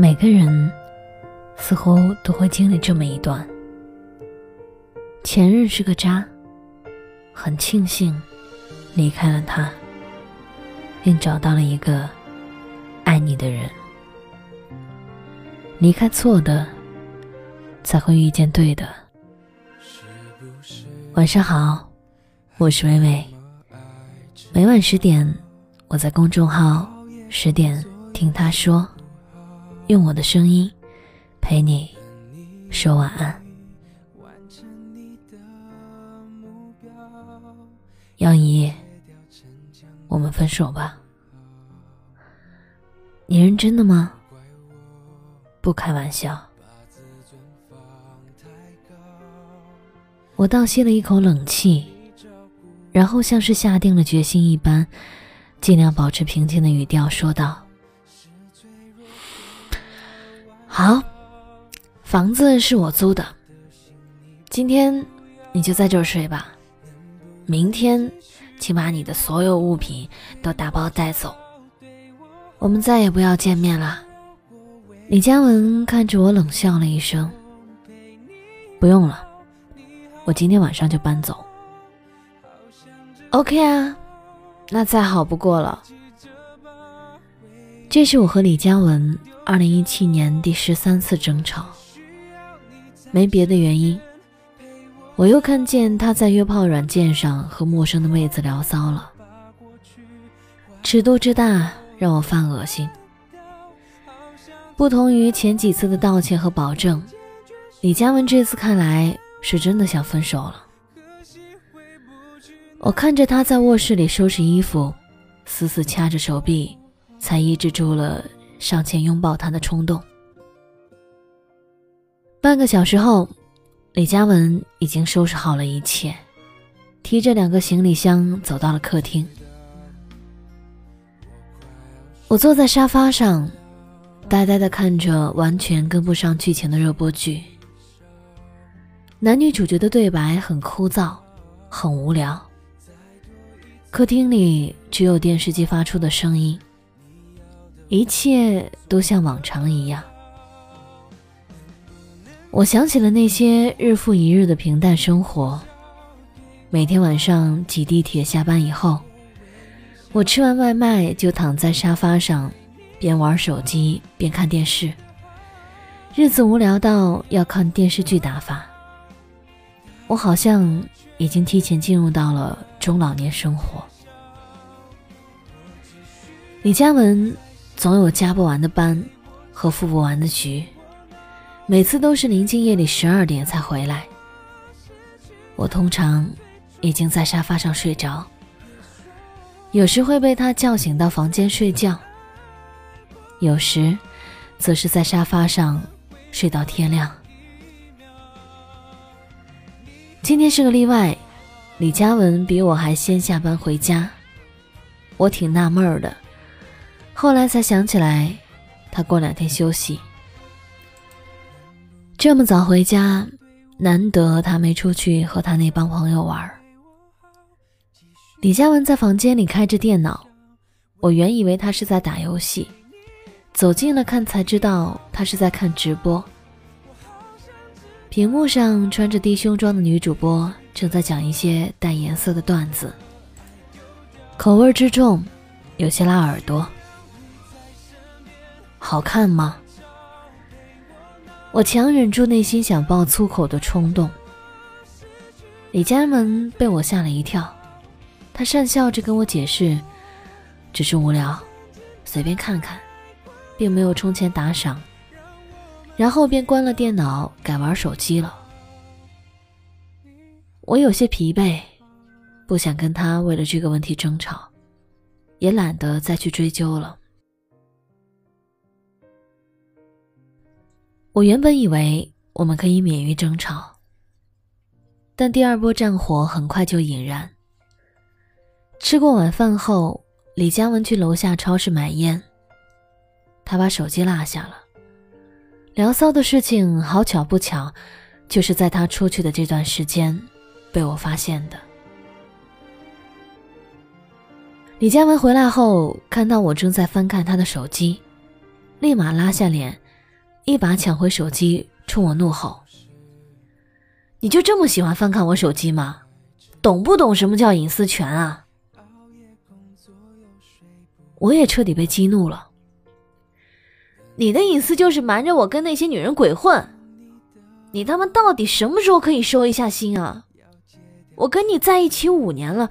每个人似乎都会经历这么一段：前任是个渣，很庆幸离开了他，并找到了一个爱你的人。离开错的，才会遇见对的。晚上好，我是微微。每晚十点，我在公众号“十点听他说”。用我的声音陪你说晚安。杨怡，我们分手吧。你认真的吗？不开玩笑。我倒吸了一口冷气，然后像是下定了决心一般，尽量保持平静的语调说道。好，房子是我租的。今天你就在这儿睡吧。明天，请把你的所有物品都打包带走。我们再也不要见面了。李佳文看着我冷笑了一声：“不用了，我今天晚上就搬走。”OK 啊，那再好不过了。这是我和李佳文。二零一七年第十三次争吵，没别的原因，我又看见他在约炮软件上和陌生的妹子聊骚了，尺度之大让我犯恶心。不同于前几次的道歉和保证，李佳文这次看来是真的想分手了。我看着他在卧室里收拾衣服，死死掐着手臂，才抑制住了。上前拥抱他的冲动。半个小时后，李佳文已经收拾好了一切，提着两个行李箱走到了客厅。我坐在沙发上，呆呆的看着完全跟不上剧情的热播剧。男女主角的对白很枯燥，很无聊。客厅里只有电视机发出的声音。一切都像往常一样。我想起了那些日复一日的平淡生活。每天晚上挤地铁下班以后，我吃完外卖就躺在沙发上，边玩手机边看电视。日子无聊到要看电视剧打发。我好像已经提前进入到了中老年生活。李佳文。总有加不完的班和赴不完的局，每次都是临近夜里十二点才回来。我通常已经在沙发上睡着，有时会被他叫醒到房间睡觉，有时则是在沙发上睡到天亮。今天是个例外，李佳文比我还先下班回家，我挺纳闷的。后来才想起来，他过两天休息。这么早回家，难得他没出去和他那帮朋友玩。李佳文在房间里开着电脑，我原以为他是在打游戏，走近了看才知道他是在看直播。屏幕上穿着低胸装的女主播正在讲一些带颜色的段子，口味之重，有些辣耳朵。好看吗？我强忍住内心想爆粗口的冲动。李佳文被我吓了一跳，他讪笑着跟我解释：“只是无聊，随便看看，并没有充钱打赏。”然后便关了电脑，改玩手机了。我有些疲惫，不想跟他为了这个问题争吵，也懒得再去追究了。我原本以为我们可以免于争吵，但第二波战火很快就引燃。吃过晚饭后，李佳文去楼下超市买烟，他把手机落下了。聊骚的事情好巧不巧，就是在他出去的这段时间被我发现的。李佳文回来后，看到我正在翻看他的手机，立马拉下脸。一把抢回手机，冲我怒吼：“你就这么喜欢翻看我手机吗？懂不懂什么叫隐私权啊？”我也彻底被激怒了。你的隐私就是瞒着我跟那些女人鬼混，你他妈到底什么时候可以收一下心啊？我跟你在一起五年了，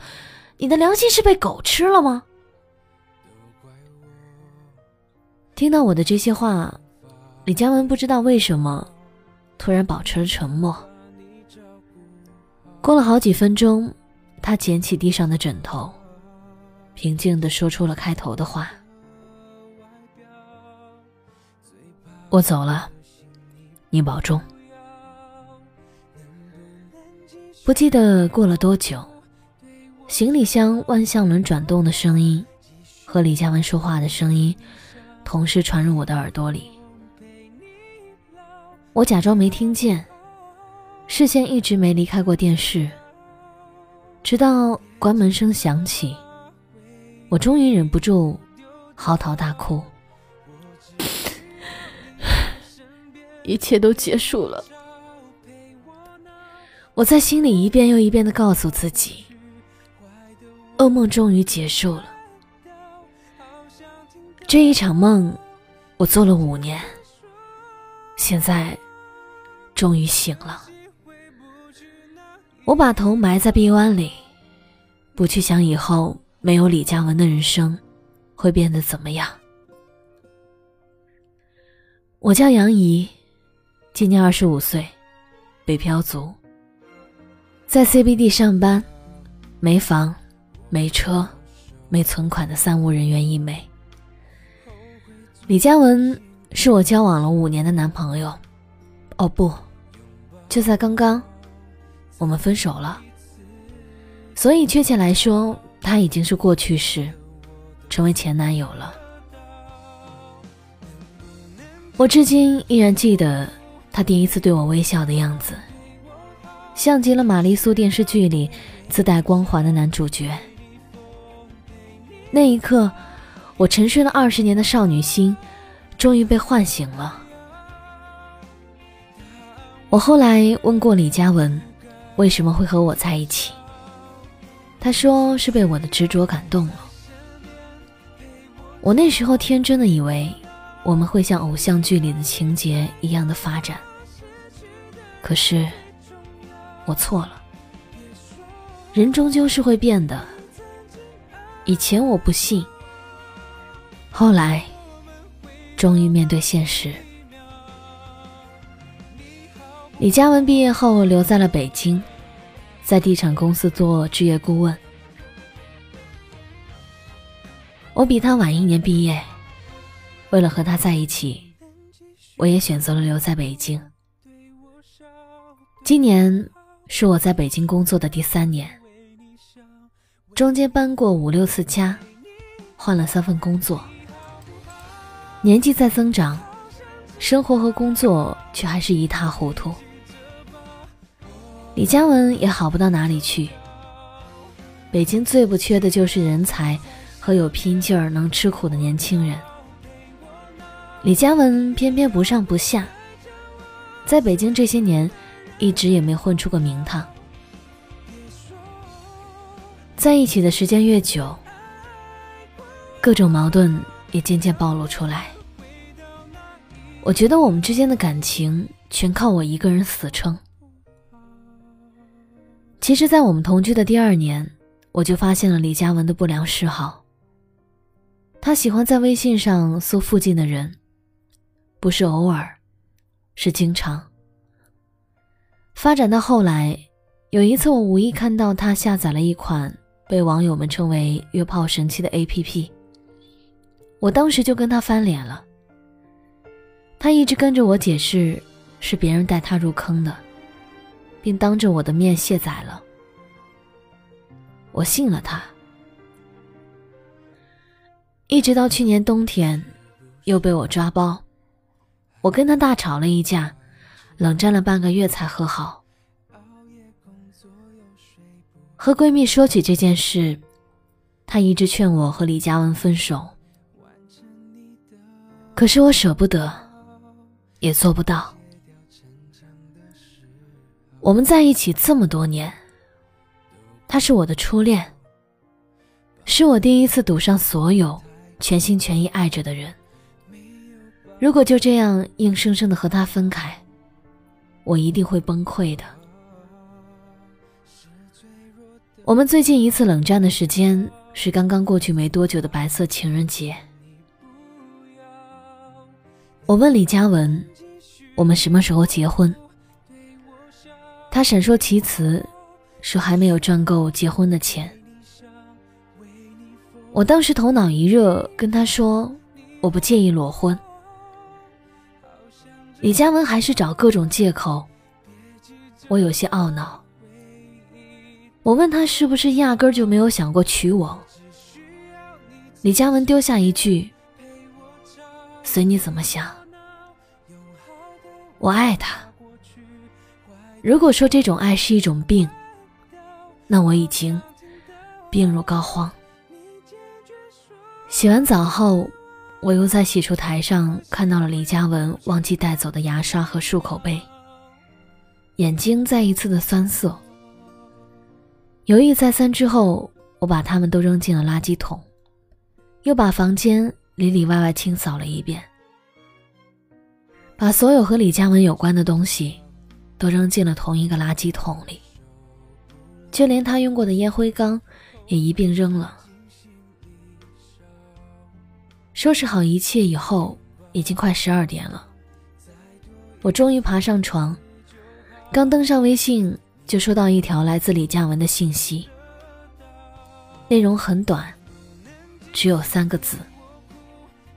你的良心是被狗吃了吗？听到我的这些话，李佳文不知道为什么突然保持了沉默。过了好几分钟，他捡起地上的枕头。平静地说出了开头的话：“我走了，你保重。”不记得过了多久，行李箱万向轮转动的声音和李佳文说话的声音同时传入我的耳朵里。我假装没听见，视线一直没离开过电视，直到关门声响起。我终于忍不住嚎啕大哭，一切都结束了。我在心里一遍又一遍的告诉自己，噩梦终于结束了。这一场梦，我做了五年，现在终于醒了。我把头埋在臂弯里，不去想以后。没有李佳文的人生会变得怎么样？我叫杨怡，今年二十五岁，北漂族，在 CBD 上班，没房、没车、没存款的三无人员一枚。李佳文是我交往了五年的男朋友，哦不，就在刚刚，我们分手了。所以确切来说。他已经是过去式，成为前男友了。我至今依然记得他第一次对我微笑的样子，像极了玛丽苏电视剧里自带光环的男主角。那一刻，我沉睡了二十年的少女心终于被唤醒了。我后来问过李嘉文，为什么会和我在一起？他说是被我的执着感动了。我那时候天真的以为我们会像偶像剧里的情节一样的发展，可是我错了。人终究是会变的。以前我不信，后来终于面对现实。李嘉文毕业后留在了北京。在地产公司做置业顾问，我比他晚一年毕业。为了和他在一起，我也选择了留在北京。今年是我在北京工作的第三年，中间搬过五六次家，换了三份工作。年纪在增长，生活和工作却还是一塌糊涂。李佳文也好不到哪里去。北京最不缺的就是人才和有拼劲儿、能吃苦的年轻人。李佳文偏偏不上不下，在北京这些年，一直也没混出个名堂。在一起的时间越久，各种矛盾也渐渐暴露出来。我觉得我们之间的感情全靠我一个人死撑。其实，在我们同居的第二年，我就发现了李佳文的不良嗜好。他喜欢在微信上搜附近的人，不是偶尔，是经常。发展到后来，有一次我无意看到他下载了一款被网友们称为“约炮神器”的 APP，我当时就跟他翻脸了。他一直跟着我解释，是别人带他入坑的。并当着我的面卸载了，我信了他。一直到去年冬天，又被我抓包，我跟他大吵了一架，冷战了半个月才和好。和闺蜜说起这件事，她一直劝我和李佳文分手，可是我舍不得，也做不到。我们在一起这么多年，他是我的初恋，是我第一次赌上所有，全心全意爱着的人。如果就这样硬生生的和他分开，我一定会崩溃的。我们最近一次冷战的时间是刚刚过去没多久的白色情人节。我问李佳文：“我们什么时候结婚？”他闪烁其词，说还没有赚够结婚的钱。我当时头脑一热，跟他说：“我不介意裸婚。”李佳文还是找各种借口，我有些懊恼。我问他是不是压根就没有想过娶我？李佳文丢下一句：“随你怎么想。”我爱他。如果说这种爱是一种病，那我已经病入膏肓。洗完澡后，我又在洗漱台上看到了李佳文忘记带走的牙刷和漱口杯，眼睛再一次的酸涩。犹豫再三之后，我把它们都扔进了垃圾桶，又把房间里里外外清扫了一遍，把所有和李佳文有关的东西。都扔进了同一个垃圾桶里，就连他用过的烟灰缸也一并扔了。收拾好一切以后，已经快十二点了。我终于爬上床，刚登上微信，就收到一条来自李佳文的信息，内容很短，只有三个字：“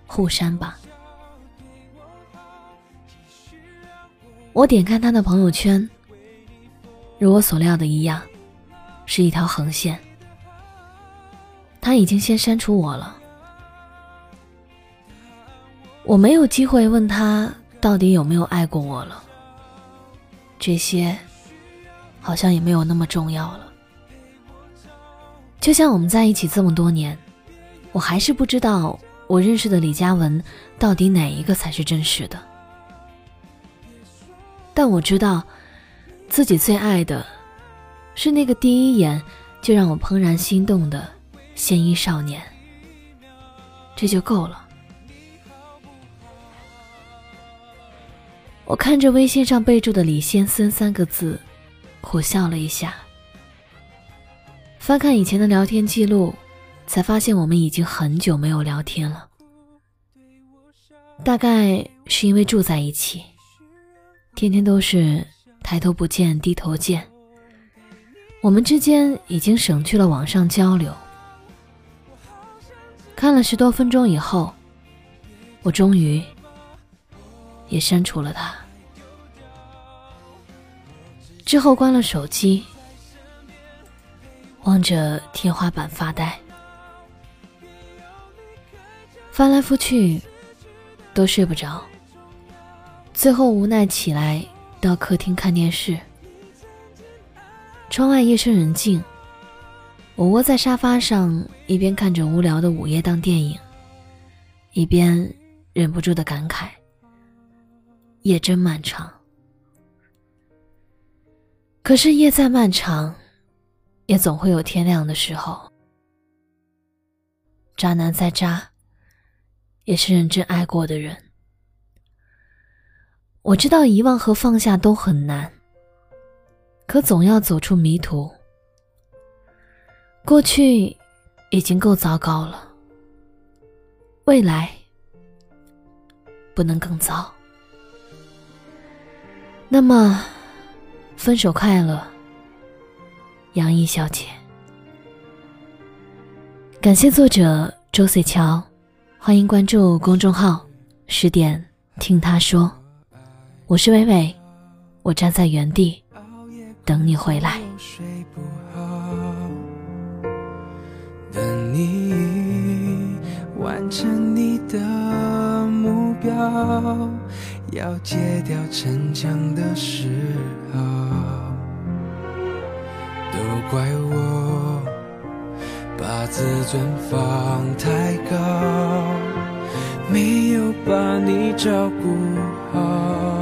互删吧。”我点开他的朋友圈，如我所料的一样，是一条横线。他已经先删除我了。我没有机会问他到底有没有爱过我了。这些，好像也没有那么重要了。就像我们在一起这么多年，我还是不知道我认识的李佳文到底哪一个才是真实的。但我知道，自己最爱的，是那个第一眼就让我怦然心动的鲜衣少年。这就够了。我看着微信上备注的“李先森”三个字，苦笑了一下。翻看以前的聊天记录，才发现我们已经很久没有聊天了。大概是因为住在一起。天天都是抬头不见低头见，我们之间已经省去了网上交流。看了十多分钟以后，我终于也删除了他。之后关了手机，望着天花板发呆，翻来覆去都睡不着。最后无奈起来，到客厅看电视。窗外夜深人静，我窝在沙发上，一边看着无聊的午夜档电影，一边忍不住的感慨：夜真漫长。可是夜再漫长，也总会有天亮的时候。渣男再渣，也是认真爱过的人。我知道遗忘和放下都很难，可总要走出迷途。过去已经够糟糕了，未来不能更糟。那么，分手快乐，杨毅小姐。感谢作者周岁桥，欢迎关注公众号“十点听他说”。我是伟伟，我站在原地等你回来。等你完成你的目标，要戒掉逞强的时候，都怪我把自尊放太高。没有把你照顾好。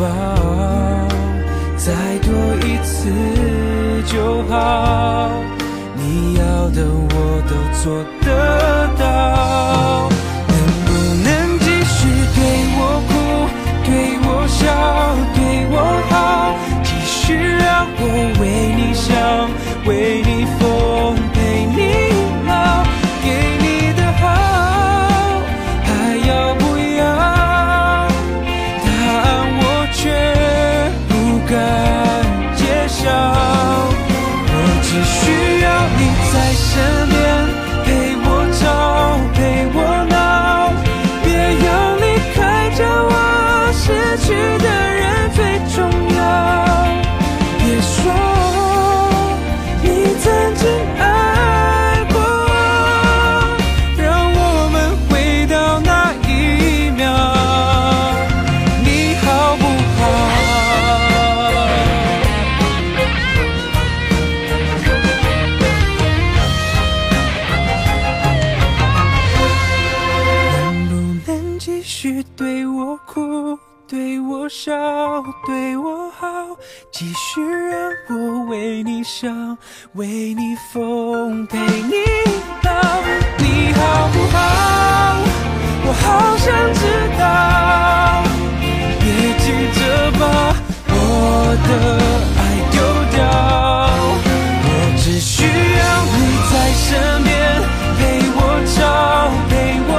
抱再多一次就好，你要的我都做得到。能不能继续对我哭，对我笑，对我好，继续让我为你想，为你身边，继续对我哭对我笑对我好继续让我为你想为你疯陪你老你好不好？我好想知道别急着把我的爱丢掉我只需要你在身边陪我吵陪我。